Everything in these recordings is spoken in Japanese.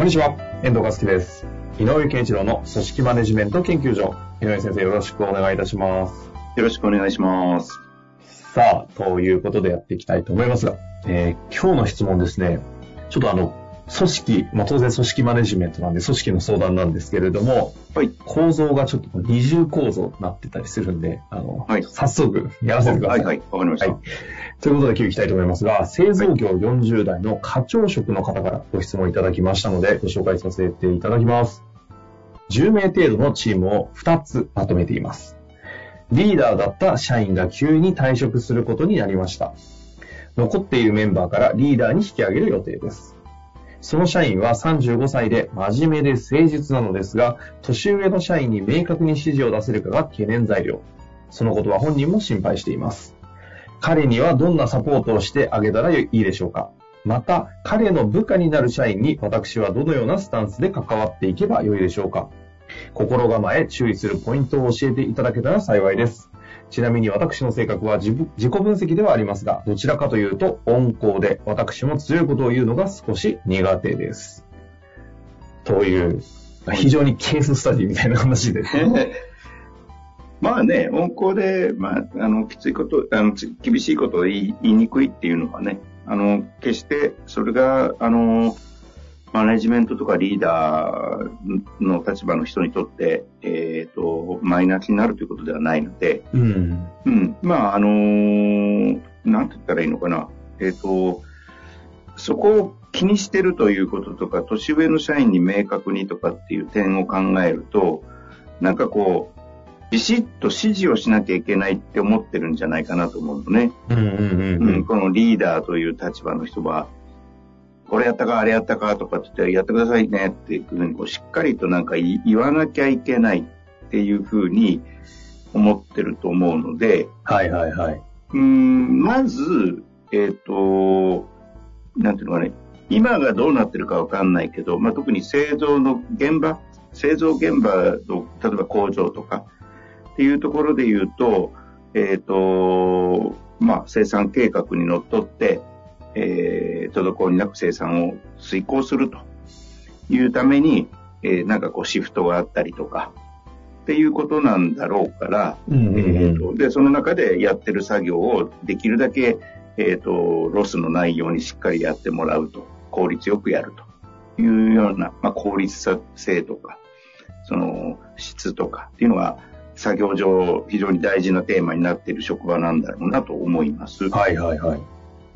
こんにちは、遠藤和樹です。井上健一郎の組織マネジメント研究所。井上先生、よろしくお願いいたします。よろしくお願いします。さあ、ということでやっていきたいと思いますが、えー今日の質問ですね、ちょっとあの、組織、まあ、当然組織マネジメントなんで組織の相談なんですけれども、はい。構造がちょっと二重構造になってたりするんで、あの、はい早速やらせてくださ。はいい、はい、わかりました。はいということで今日行きたいと思いますが、製造業40代の課長職の方からご質問いただきましたので、ご紹介させていただきます。10名程度のチームを2つまとめています。リーダーだった社員が急に退職することになりました。残っているメンバーからリーダーに引き上げる予定です。その社員は35歳で真面目で誠実なのですが、年上の社員に明確に指示を出せるかが懸念材料。そのことは本人も心配しています。彼にはどんなサポートをしてあげたらいいでしょうかまた、彼の部下になる社員に私はどのようなスタンスで関わっていけばよいでしょうか心構え、注意するポイントを教えていただけたら幸いです。ちなみに私の性格は自自己分析ではありますが、どちらかというと温厚で、私も強いことを言うのが少し苦手です。という、非常にケーススタディみたいな話ですね。まあね、温厚で、まあ、あの、きついこと、あの、厳しいことを言い言いにくいっていうのはね、あの、決して、それが、あの、マネジメントとかリーダーの立場の人にとって、えっ、と、マイナスになるということではないので、うん。うん。まあ、あのーなんて言ったらいいのかな。えっ、と、そこを気にしてるということとか、年上の社員に明確にとかっていう点を考えると、なんかこう、ビシッと指示をしなきゃいけないって思ってるんじゃないかなと思うのね。うんうんうん。このリーダーという立場の人は、これやったか、あれやったかとかって言って、やってくださいねっていうふうにこうしっかりとなんか言わなきゃいけないっていうふうに思ってると思うので、はいはいはい。うーん、まず、えっ、と、なんていうのかね、今がどうなってるかわかんないけど、まあ、特に製造の現場、製造現場の、例えば工場とかっていうところで言うと、えっ、と、まあ、生産計画にのっとって、えー、滞りなく生産を遂行すると。いうために、えーなんかこうシフトがあったりとか、っていうことなんだろうから、うんうんうん。えーとで、その中でやってる作業をできるだけ、えっ、と、ロスのないようにしっかりやってもらうと、効率よくやると。いうような、まあ、効率性とか、その質とか。っていうのが、作業上非常に大事なテーマになっている職場なんだろうなと思います。はいはいはい。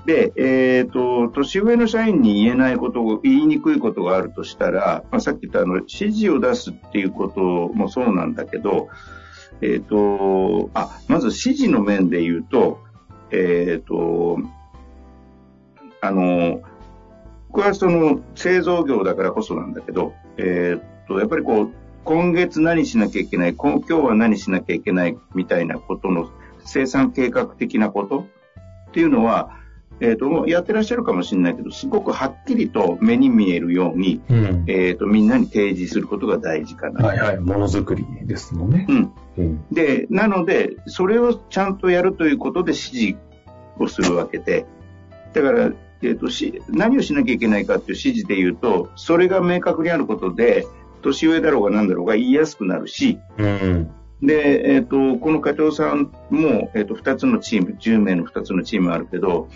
で、えっ、と、年上の社員に言えないことを、言いにくいことがあるとしたら、まあ、さっき言ったあの、指示を出すっていうこともそうなんだけど、えっ、と、あ、まず指示の面で言うと、えっ、と、あの、僕はその製造業だからこそなんだけど、えっ、と、やっぱりこう、今月何しなきゃいけない、今日は何しなきゃいけないみたいなことの生産計画的なことっていうのは、えっ、と、もうやってらっしゃるかもしれないけど、すごくはっきりと目に見えるように、うん。えっ、と、みんなに提示することが大事かな。はいはい。ものづくりですもんね。うん。うん。で、なので、それをちゃんとやるということで指示をするわけで、だから、えっ、と、し、何をしなきゃいけないかっていう指示で言うと、それが明確にあることで、年上だろうが何だろうが言いやすくなるし、うん。で、えっ、と、この課長さんも、えっ、と、2つのチーム、10名の2つのチームあるけど、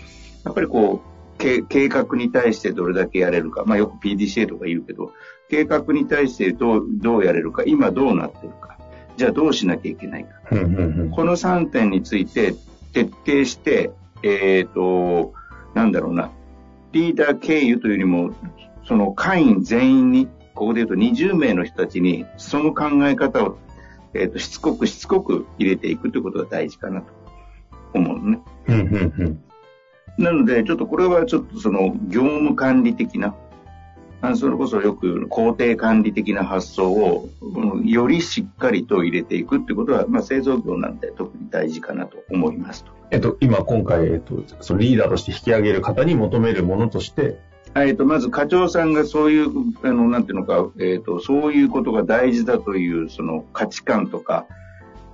やっぱりこう、け計画に対してどれだけやれるか、まあよく PDCA とか言うけど、計画に対してどう、どうやれるか、今どうなってるか、じゃあどうしなきゃいけないか。うんうんうん。この3点について徹底して、えっ、と、なんだろうな、リーダー経由というよりも、その会員全員に、ここで言うと20名の人たちに、その考え方を、えっ、と、しつこくしつこく入れていくということが大事かなと思うのね。うんうんうん。なので、ちょっとこれはちょっとその業務管理的な、あそれこそよく工程管理的な発想をよりしっかりと入れていくってことは、まあ、製造業なんで特に大事かなと思いますと。えっと、今、今回、えっと、そのリーダーとして引き上げる方に求めるものとして、えっと、まず課長さんがそういう、あの、なんていうのか、えっと、そういうことが大事だという、その価値観とか、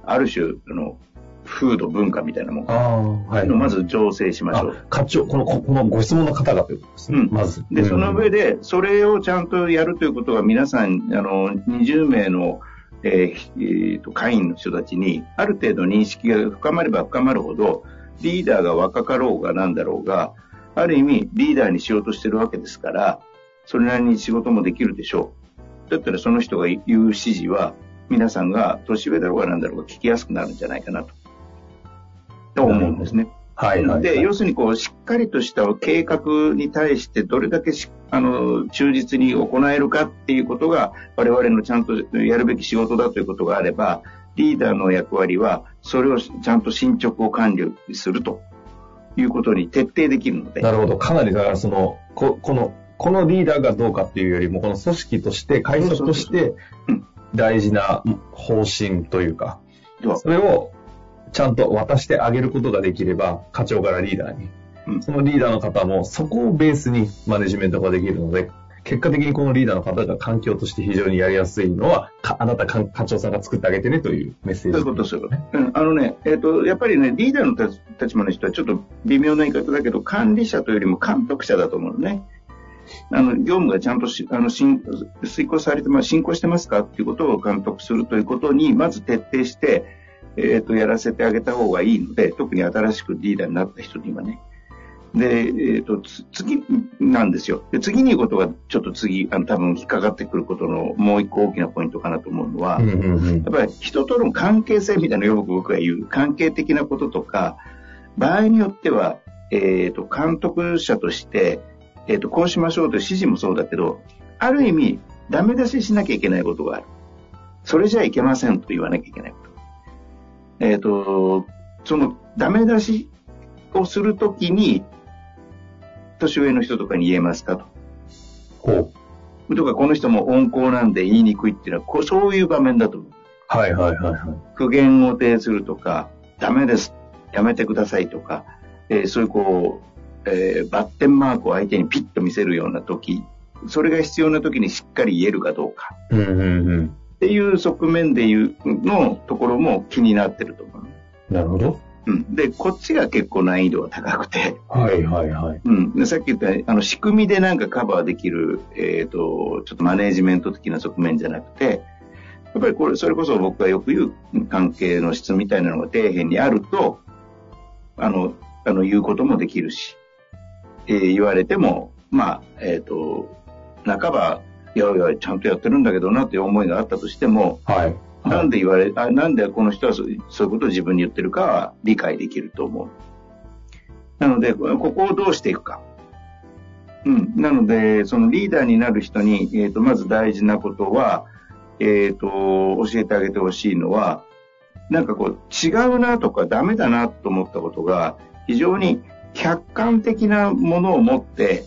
ある種、あの、風土文化みたいなもん。あはい。のまず調整しましょう。課長、この、このご質問の方がということですね。うん。まず。で、その上で、それをちゃんとやるということは、皆さん、あの、20名の、えー、えー、と、会員の人たちに、ある程度認識が深まれば深まるほど、リーダーが若かろうがなんだろうが、ある意味、リーダーにしようとしてるわけですから、それなりに仕事もできるでしょう。だったらその人が言う指示は、皆さんが年上だろうがなんだろうが聞きやすくなるんじゃないかなと。と思うんですね。はい、はい、で、要するにこう、しっかりとした計画に対してどれだけあの、忠実に行えるかっていうことが、我々のちゃんとやるべき仕事だということがあれば、リーダーの役割は、それをちゃんと進捗を管理するということに徹底できるので。なるほど。かなり、だからその、ここの、このリーダーがどうかっていうよりも、この組織として、会社として、大事な方針というか、それをちゃんと渡してあげることができれば、課長からリーダーに。そのリーダーの方もそこをベースにマネジメントができるので、結果的にこのリーダーの方が環境として非常にやりやすいのは、あなた課長さんが作ってあげてねというメッセージ、そういうことですよね。うん、あのね、えっ、ー、と、やっぱりね、リーダーの立場の人はちょっと微妙な言い方だけど、管理者というよりも監督者だと思うのね。あの、業務がちゃんとし、あの、進、遂行されて、まあ、進行してますかっていうことを監督するということに、まず徹底して、えっ、ー、と、やらせてあげた方がいいので、特に新しくリーダーになった人にはね。で、えっ、ー、と、次なんですよ。で、次に言うことが、ちょっと次、あの、多分引っかかってくることのもう一個大きなポイントかなと思うのは、うんうんうん、やっぱり人との関係性みたいなのをよく僕が言う、関係的なこととか、場合によっては、えっ、ー、と、監督者として、えっ、ー、と、こうしましょうという指示もそうだけど、ある意味、ダメ出ししなきゃいけないことがある。それじゃいけませんと言わなきゃいけない。えっ、と、その、ダメ出しをするときに、年上の人とかに言えますかと。ほう。とか、この人も温厚なんで言いにくいっていうのは、こうそういう場面だと思う。はいはいはいはい。苦言を呈するとか、ダメです。やめてくださいとか、えー、そういうこう、えー、バッテンマークを相手にピッと見せるような時、それが必要な時にしっかり言えるかどうか。うんうんうん。っていう側面でいうのところも気になってると思う。なるほど。うん。で、こっちが結構難易度が高くて。はいはいはい。うん。で、さっき言った、あの、仕組みでなんかカバーできる、えっ、ー、と、ちょっとマネージメント的な側面じゃなくて、やっぱりこれ、それこそ僕がよく言う関係の質みたいなのが底辺にあると、あの、あの、言うこともできるし、えー、言われても、まあ、えっ、ー、と、半ば、いやいや、ちゃんとやってるんだけどなっていう思いがあったとしても、はい。なんで言われ、あなんでこの人はそういうことを自分に言ってるかは理解できると思う。なので、ここをどうしていくか。うん。なので、そのリーダーになる人に、えっ、ー、と、まず大事なことは、えっ、ー、と、教えてあげてほしいのは、なんかこう、違うなとかダメだなと思ったことが、非常に客観的なものを持って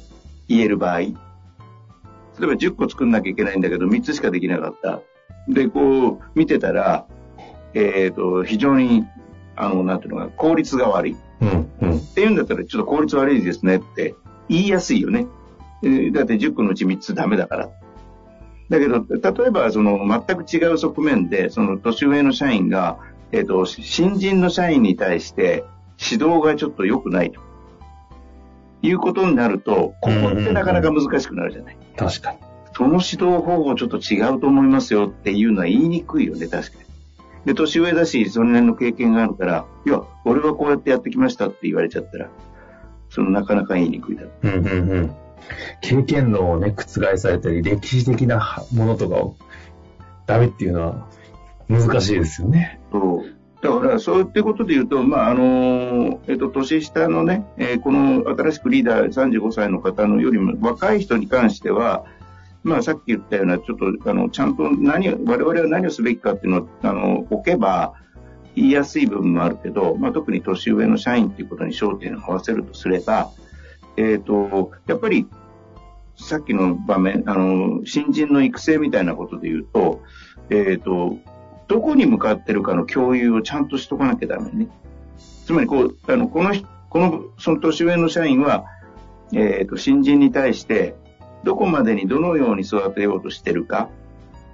言える場合、例えば10個作んなきゃいけないんだけど、3つしかできなかった。で、こう、見てたら、えっ、ー、と、非常に、あの、なんていうのか、効率が悪い。うんうん、っていうんだったら、ちょっと効率悪いですねって言いやすいよね。えー、だって10個のうち3つダメだから。だけど、例えば、その、全く違う側面で、その、年上の社員が、えっ、ー、と、新人の社員に対して指導がちょっと良くないと。いうことになると、ここってなかなか難しくなるじゃない。確かに。その指導方法ちょっと違うと思いますよっていうのは言いにくいよね、確かに。で、年上だし、その辺の経験があるから、いや、俺はこうやってやってきましたって言われちゃったら、そのなかなか言いにくいだろう。うんうんうん。経験論をね、覆されたり、歴史的なものとかをダメっていうのは難しいですよね。そう。だから、そういうことで言うと、まあ、あの、えっと、年下のね、えー、この新しくリーダー35歳の方のよりも若い人に関しては、まあ、さっき言ったような、ちょっと、あの、ちゃんと何、我々は何をすべきかっていうのを、あの、置けば、言いやすい部分もあるけど、まあ、特に年上の社員っていうことに焦点を合わせるとすれば、えっ、と、やっぱり、さっきの場面、あの、新人の育成みたいなことで言うと、えっ、と、どこに向かってるかの共有をちゃんとしとかなきゃダメね。つまり、こう、あの、この、この、その年上の社員は、えっ、と、新人に対して、どこまでにどのように育てようとしてるか、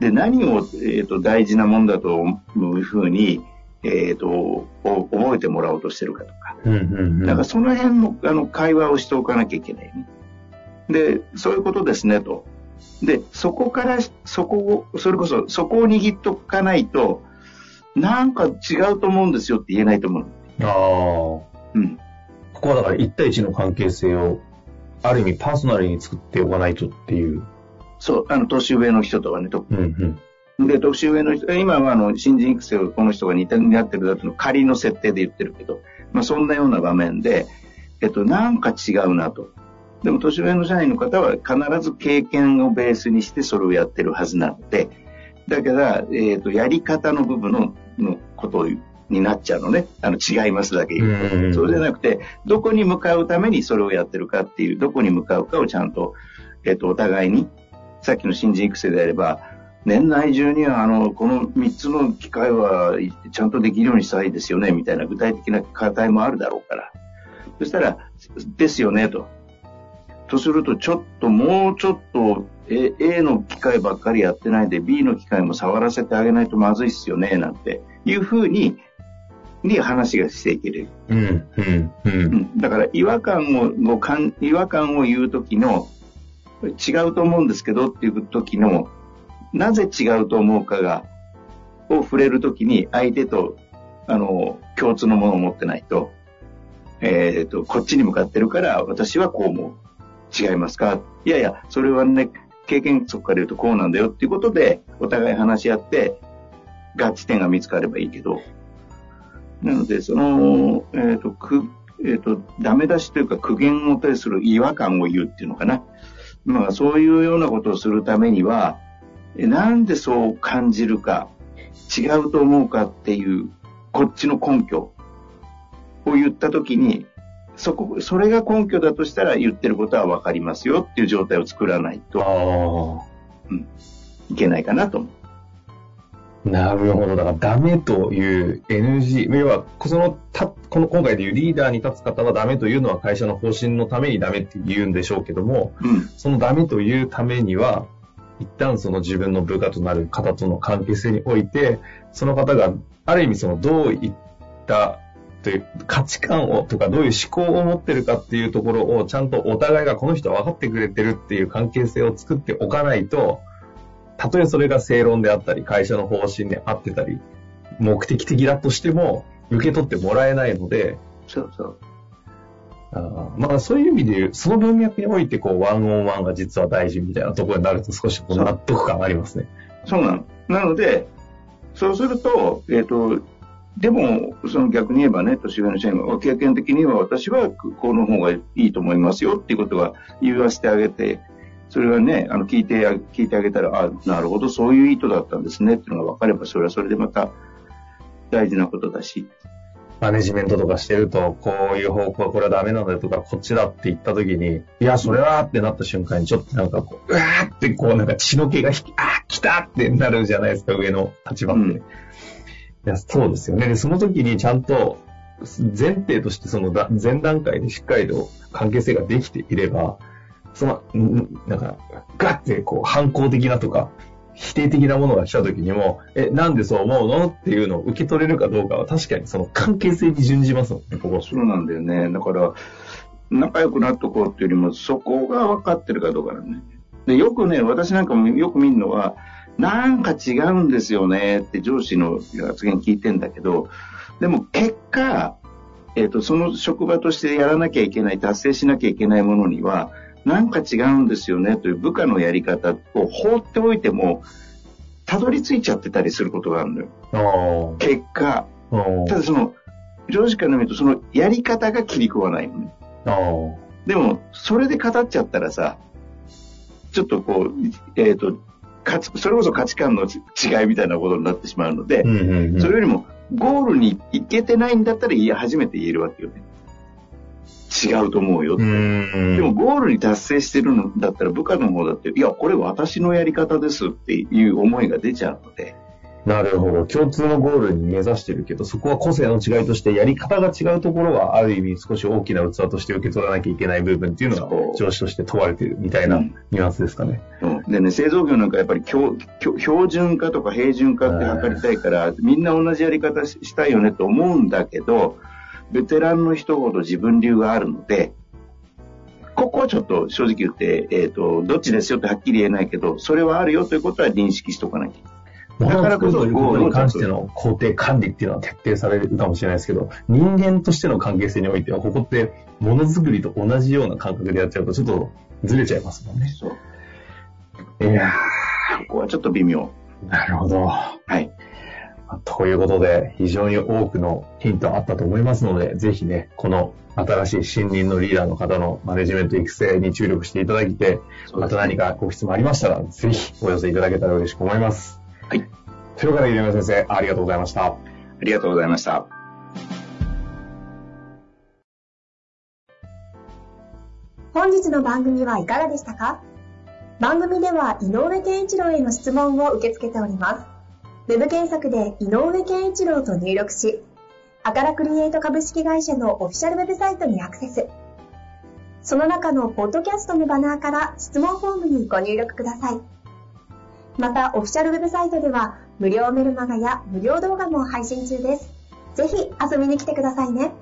で、何を、えっ、と、大事なもんだというふうに、えっ、と、覚えてもらおうとしてるかとか。うんうんうん。だからその辺のあの会話をしておかなきゃいけないね。で、そういうことですねと。で、そこから、そこを、それこそ、そこを握っとかないと、なんか違うと思うんですよって言えないと思う。ああ。うん。ここはだから1対1の関係性を、ある意味パーソナルに作っておかないとっていう。そう、あの、年上の人とかね、とうんうん。で、年上の人、今はあの、新人育成をこの人が似たになってるだとの仮の設定で言ってるけど、まあそんなような場面で、えっと、なんか違うなと。でも年上の社員の方は必ず経験をベースにしてそれをやってるはずなので、だから、えっと、やり方の部分ののことになっちゃうのね。あの、違いますだけ言うと。うんうんそうじゃなくて、どこに向かうためにそれをやってるかっていう、どこに向かうかをちゃんと、えっと、お互いに、さっきの新人育成であれば、年内中には、あの、この3つの機会は、ちゃんとできるようにしたいですよね、みたいな具体的な課題もあるだろうから。そしたら、ですよね、と。とすると、ちょっと、もうちょっと、え A の機械ばっかりやってないで、B の機械も触らせてあげないとまずいっすよね、なんていうふうに、に話がしていける。うん、うん、う。うんん、だから違和感をごかん違和感を言う時の違うと思うんですけどっていう時のなぜ違うと思うかがを触れる時に相手とあの共通のものを持ってないと,、えー、とこっちに向かってるから私はこう思う違いますか？いやいやそれはね経験則から言うとこうなんだよっていうことでお互い話し合って合致点が見つかればいいけど。なので、その、えっ、と、く、えっ、と、ダメ出しというか苦言を呈する違和感を言うっていうのかな。まあ、そういうようなことをするためには、えなんでそう感じるか、違うと思うかっていう、こっちの根拠を言ったときに、そこ、それが根拠だとしたら言ってることはわかりますよっていう状態を作らないとあいけないかなと思う。あ。なるほど。だからダメという NG、要は、その、た、この今回でいうリーダーに立つ方はダメというのは会社の方針のためにダメって言うんでしょうけども、うん。そのダメというためには、一旦その自分の部下となる方との関係性において、その方がある意味そのどういったという価値観をとかどういう思考を持ってるかっていうところをちゃんとお互いがこの人は分かってくれてるっていう関係性を作っておかないと、たとえそれが正論であったり、会社の方針であってたり、目的的だとしても受け取ってもらえないので、そうそう。あーまあそういう意味で言う、その文脈においてこうワンオンワンが実は大事みたいなところになると少し納得感ありますね。そうなの。なので、そうすると、えっ、と、でも、その逆に言えばね、年上の社員は、経験的には私はこの方がいいと思いますよっていうことは言わせてあげて、それはね、あの、聞いてあ、聞いてあげたら、あ、なるほど、そういう意図だったんですねっていうのが分かれば、それはそれでまた大事なことだし。マネジメントとかしてると、こういう方向はこれはダメなんだよとか、こっちだって言った時に、いや、それはってなった瞬間に、ちょっとなんかこう、うわーってこうなんか血の気が引き、あー来たってなるじゃないですか、上の立場って。うんいや、そうですよね。で、その時にちゃんと、前提としてその前段階でしっかりと関係性ができていれば、その、なんか、ガッてこう反抗的なとか、否定的なものが来た時にも、え、なんでそう思うのっていうのを受け取れるかどうかは確かにその関係性に準じますもんね、ここ。そうなんだよね。だから、仲良くなっとこうっていうよりも、そこが分かってるかどうかなんね。で、よくね、私なんかもよく見るのは、なんか違うんですよねって上司の発言聞いてんだけど、でも結果、えっ、と、その職場としてやらなきゃいけない、達成しなきゃいけないものには、なんか違うんですよねという部下のやり方を放っておいても、たどり着いちゃってたりすることがあるのよ。あ結果。ただその、上司から見るとそのやり方が気に食わないのね。でも、それで語っちゃったらさ、ちょっとこう、えっ、と、価値、それこそ価値観の違いみたいなことになってしまうので、うんうんうん。それよりも、ゴールに行けてないんだったら、いや、初めて言えるわけよね。違うと思うよ。うーん。でも、ゴールに達成してるんだったら、部下の方だって、いや、これ私のやり方ですっていう思いが出ちゃうので、なるほど。共通のゴールに目指してるけど、そこは個性の違いとして、やり方が違うところは、ある意味少し大きな器として受け取らなきゃいけない部分っていうのが上司として問われているみたいなうんニュアンスですかね。うんでね、製造業なんかやっぱり標準化とか平準化って測りたいから、みんな同じやり方ししたいよねと思うんだけど、ベテランの人ほど自分流があるので、ここはちょっと正直言って、えっ、と、どっちですよってはっきり言えないけど、それはあるよということは認識しておかなきゃいけない。ものを作るということにゴールを関しての工程管理っていうのは徹底されるかもしれないですけど、人間としての関係性においては、ここってものづくりと同じような感覚でやっちゃうと、ちょっとずれちゃいますもんね。そう。いやここはちょっと微妙。ーなるほど。はい。ということで、非常に多くのヒントあったと思いますので、ぜひね、この新しい新任のリーダーの方のマネジメント育成に注力していただいて、また何かご質問ありましたら、ぜひお寄せいただけたら嬉しく思います。はい。ということで、入山先生、ありがとうございました。ありがとうございました。本日の番組はいかがでしたか？番組では井上健一郎への質問を受け付けております。ウェブ検索で井上健一郎と入力し、アカラクリエイト株式会社のオフィシャルウェブサイトにアクセス。その中のポッドキャストのバナーから質問フォームにご入力ください。また、オフィシャルウェブサイトでは無料メルマガや無料動画も配信中です。ぜひ遊びに来てくださいね。